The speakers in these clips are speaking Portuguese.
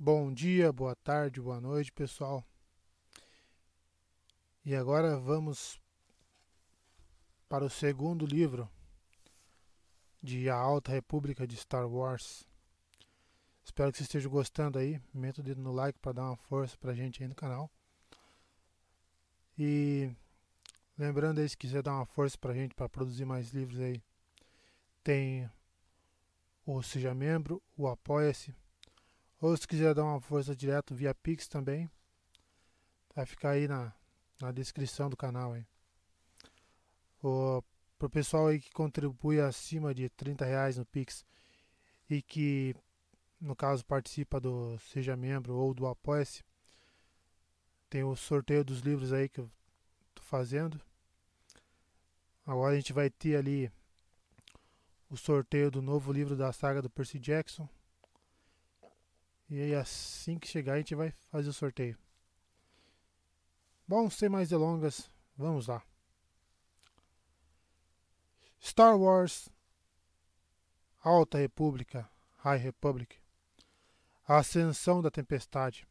Bom dia, boa tarde, boa noite, pessoal. E agora vamos para o segundo livro de A Alta República de Star Wars. Espero que vocês estejam gostando aí. Meta o dedo no like para dar uma força pra gente aí no canal. E lembrando aí, se quiser dar uma força pra gente para produzir mais livros aí, tem o Seja Membro, o Apoia-se. Ou se quiser dar uma força direto via Pix também, vai ficar aí na, na descrição do canal aí. O, pro pessoal aí que contribui acima de 30 reais no Pix e que no caso participa do Seja Membro ou do Apoia-se, tem o sorteio dos livros aí que eu tô fazendo. Agora a gente vai ter ali o sorteio do novo livro da saga do Percy Jackson. E aí assim que chegar a gente vai fazer o sorteio. Bom, sem mais delongas, vamos lá. Star Wars Alta República, High Republic a Ascensão da Tempestade.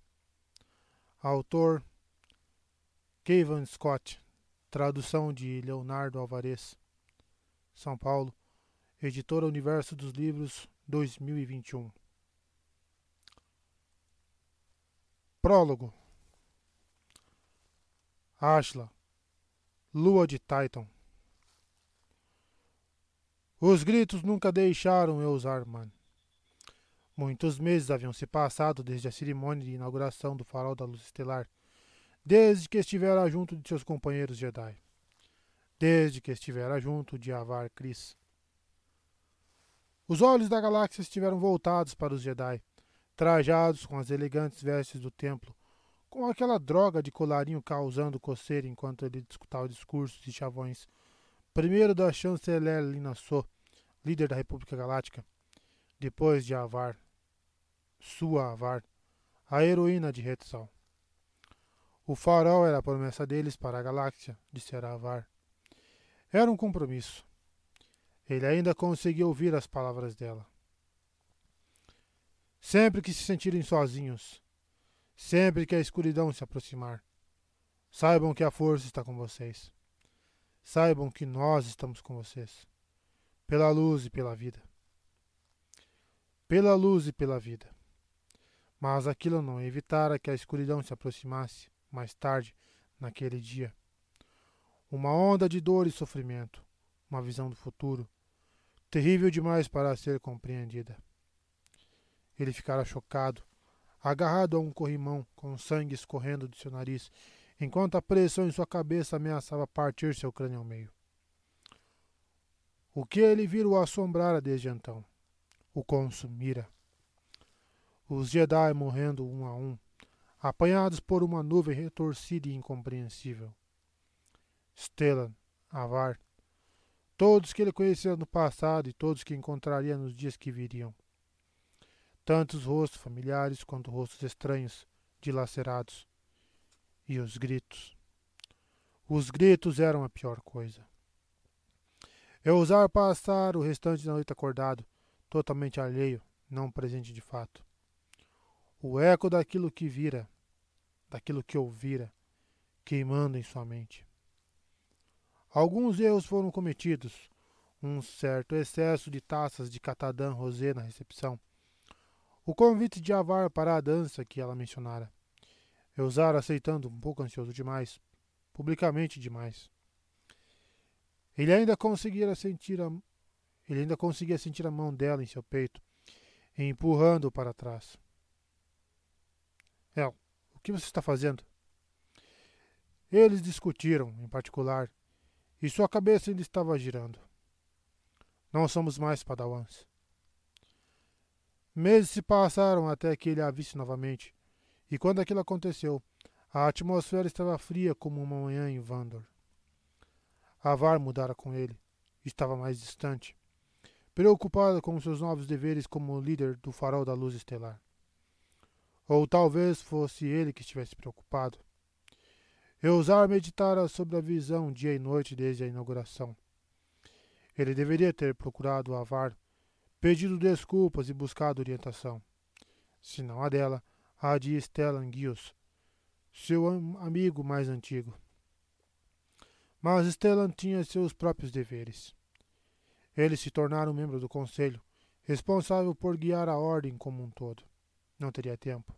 Autor Kevin Scott. Tradução de Leonardo Alvarez. São Paulo. Editora Universo dos Livros 2021. Prólogo. Ashla. Lua de Titan. Os gritos nunca deixaram eu usar, mano. Muitos meses haviam se passado desde a cerimônia de inauguração do farol da luz estelar, desde que estivera junto de seus companheiros Jedi, desde que estivera junto de Avar Kris. Os olhos da galáxia estiveram voltados para os Jedi, trajados com as elegantes vestes do templo, com aquela droga de colarinho causando coceira enquanto ele discutava discursos e chavões, primeiro da chanceler Lina So, líder da República Galáctica, depois de Avar, sua Avar, a heroína de Hetzal. O farol era a promessa deles para a galáxia, dissera Avar. Era um compromisso. Ele ainda conseguia ouvir as palavras dela. Sempre que se sentirem sozinhos, sempre que a escuridão se aproximar, saibam que a força está com vocês. Saibam que nós estamos com vocês, pela luz e pela vida. Pela luz e pela vida. Mas aquilo não evitara que a escuridão se aproximasse mais tarde naquele dia. Uma onda de dor e sofrimento, uma visão do futuro, terrível demais para ser compreendida. Ele ficara chocado, agarrado a um corrimão, com sangue escorrendo de seu nariz, enquanto a pressão em sua cabeça ameaçava partir seu crânio ao meio. O que ele vira o assombrara desde então, o consumira os Jedi morrendo um a um, apanhados por uma nuvem retorcida e incompreensível. Stellan, Avar, todos que ele conhecia no passado e todos que encontraria nos dias que viriam. Tantos rostos familiares quanto rostos estranhos, dilacerados. E os gritos. Os gritos eram a pior coisa. Eu usar passar o restante da noite acordado, totalmente alheio, não presente de fato o eco daquilo que vira, daquilo que ouvira, queimando em sua mente. Alguns erros foram cometidos, um certo excesso de taças de catadã rosé na recepção, o convite de Avar para a dança que ela mencionara, Eusar aceitando um pouco ansioso demais, publicamente demais. Ele ainda conseguia sentir a, ele ainda conseguia sentir a mão dela em seu peito, empurrando-o para trás. El, o que você está fazendo? Eles discutiram, em particular, e sua cabeça ainda estava girando. Não somos mais padawans. Meses se passaram até que ele a visse novamente, e quando aquilo aconteceu, a atmosfera estava fria como uma manhã em Vandor. Avar mudara com ele, estava mais distante, preocupada com seus novos deveres como líder do farol da luz estelar. Ou talvez fosse ele que estivesse preocupado. Eusar meditara sobre a visão dia e noite desde a inauguração. Ele deveria ter procurado Avar, pedido desculpas e buscado orientação. Se não a dela, a de Stellan Gios, seu amigo mais antigo. Mas Stellan tinha seus próprios deveres. Ele se tornara um membro do conselho, responsável por guiar a ordem como um todo. Não teria tempo.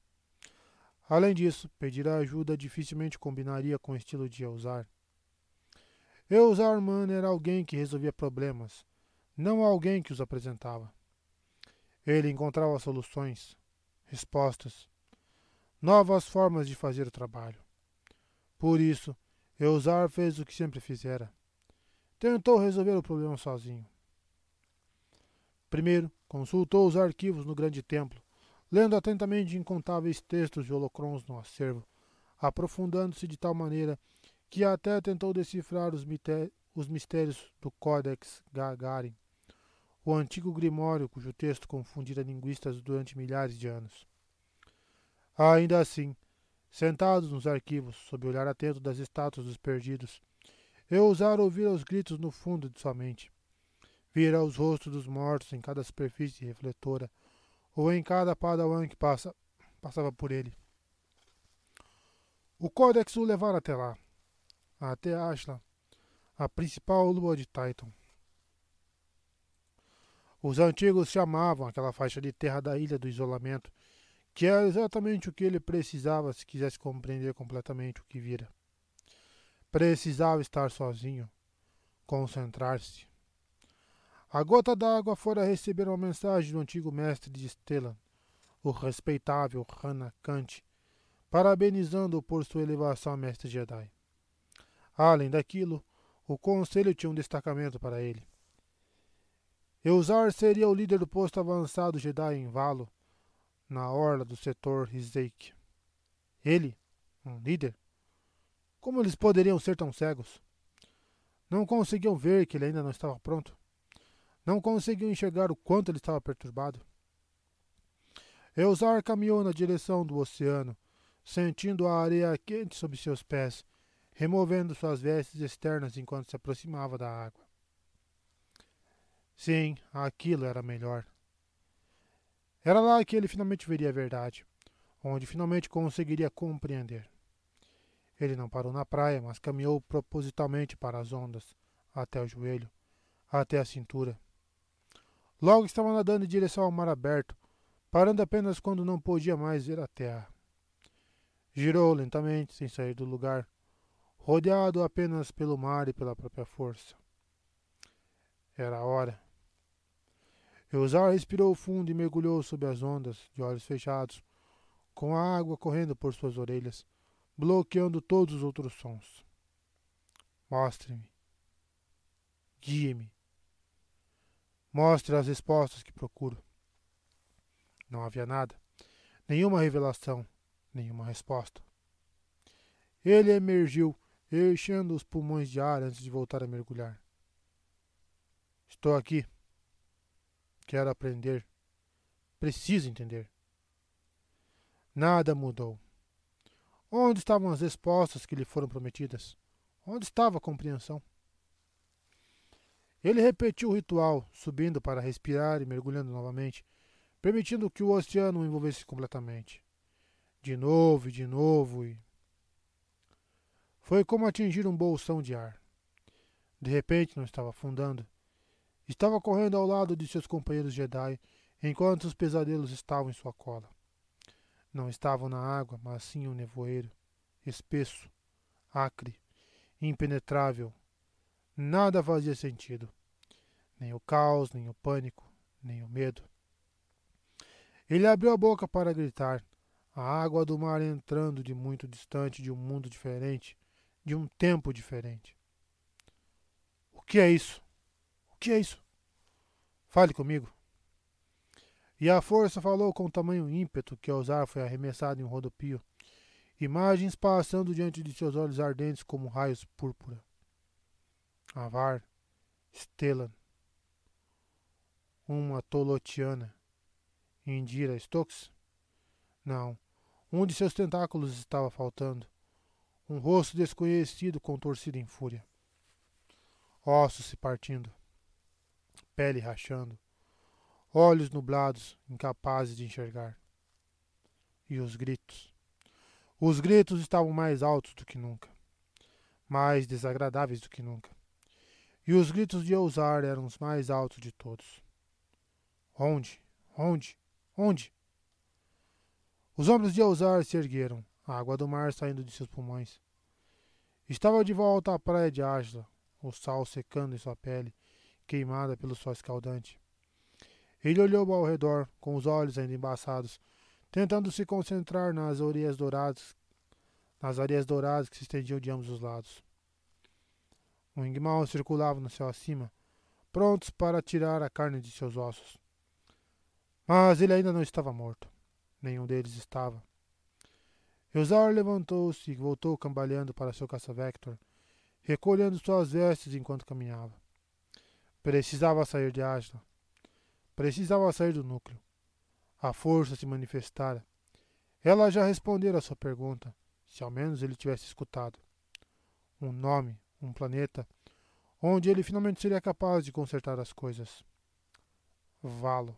Além disso, pedir ajuda dificilmente combinaria com o estilo de Eusar. Eusar-Man era alguém que resolvia problemas, não alguém que os apresentava. Ele encontrava soluções, respostas, novas formas de fazer o trabalho. Por isso, Eusar fez o que sempre fizera. Tentou resolver o problema sozinho. Primeiro, consultou os arquivos no grande templo, lendo atentamente incontáveis textos de holocrons no acervo, aprofundando-se de tal maneira que até tentou decifrar os, os mistérios do Codex Gagarin, o antigo grimório cujo texto confundira linguistas durante milhares de anos. Ainda assim, sentados nos arquivos, sob o olhar atento das estátuas dos perdidos, eu ousara ouvir os gritos no fundo de sua mente. Vira os rostos dos mortos em cada superfície refletora, ou em cada padawan que passa, passava por ele. O Codex o levara até lá, até Ashla, a principal lua de Titan. Os antigos chamavam aquela faixa de terra da ilha do isolamento, que era exatamente o que ele precisava se quisesse compreender completamente o que vira. Precisava estar sozinho, concentrar-se, a gota d'água fora receber uma mensagem do antigo mestre de Stellan, o respeitável Hana Kant, parabenizando-o por sua elevação a mestre Jedi. Além daquilo, o conselho tinha um destacamento para ele. Eusar seria o líder do posto avançado Jedi em Valo, na orla do setor Rizek. Ele, um líder? Como eles poderiam ser tão cegos? Não conseguiam ver que ele ainda não estava pronto? Não conseguiu enxergar o quanto ele estava perturbado. Eusar caminhou na direção do oceano, sentindo a areia quente sob seus pés, removendo suas vestes externas enquanto se aproximava da água. Sim, aquilo era melhor. Era lá que ele finalmente veria a verdade, onde finalmente conseguiria compreender. Ele não parou na praia, mas caminhou propositalmente para as ondas, até o joelho, até a cintura. Logo estava nadando em direção ao mar aberto, parando apenas quando não podia mais ver a terra. Girou lentamente, sem sair do lugar, rodeado apenas pelo mar e pela própria força. Era a hora. Eusar respirou fundo e mergulhou sob as ondas, de olhos fechados, com a água correndo por suas orelhas, bloqueando todos os outros sons. Mostre-me. Guie-me. Mostre as respostas que procuro. Não havia nada, nenhuma revelação, nenhuma resposta. Ele emergiu, enchendo os pulmões de ar antes de voltar a mergulhar. Estou aqui. Quero aprender. Preciso entender. Nada mudou. Onde estavam as respostas que lhe foram prometidas? Onde estava a compreensão? Ele repetiu o ritual, subindo para respirar e mergulhando novamente, permitindo que o oceano o envolvesse completamente. De novo e de novo e. Foi como atingir um bolsão de ar. De repente não estava afundando. Estava correndo ao lado de seus companheiros Jedi, enquanto os pesadelos estavam em sua cola. Não estavam na água, mas sim um nevoeiro, espesso, acre, impenetrável, Nada fazia sentido. Nem o caos, nem o pânico, nem o medo. Ele abriu a boca para gritar, a água do mar entrando de muito distante de um mundo diferente, de um tempo diferente. O que é isso? Que é isso? Fale comigo. E a força falou com tamanho ímpeto que Osar foi arremessado em um rodopio, imagens passando diante de seus olhos ardentes como raios púrpura. Avar, Stellan, uma Tolotiana, Indira Stokes? Não, um de seus tentáculos estava faltando. Um rosto desconhecido contorcido em fúria. Ossos se partindo. Pele rachando. Olhos nublados, incapazes de enxergar. E os gritos. Os gritos estavam mais altos do que nunca, mais desagradáveis do que nunca. E os gritos de Ousar eram os mais altos de todos. Onde? Onde? Onde? Os ombros de Ousar se ergueram, a água do mar saindo de seus pulmões. Estava de volta à praia de Ágila, o sal secando em sua pele, queimada pelo sol escaldante. Ele olhou ao redor, com os olhos ainda embaçados, tentando se concentrar nas areias douradas, nas areias douradas que se estendiam de ambos os lados. Um enguimal circulava no céu acima, prontos para tirar a carne de seus ossos. Mas ele ainda não estava morto. Nenhum deles estava. Eusar levantou-se e voltou cambaleando para seu caça-vector, recolhendo suas vestes enquanto caminhava. Precisava sair de Ágila. Precisava sair do núcleo. A força se manifestara. Ela já respondera a sua pergunta, se ao menos ele tivesse escutado. Um nome, um planeta, onde ele finalmente seria capaz de consertar as coisas. Valo.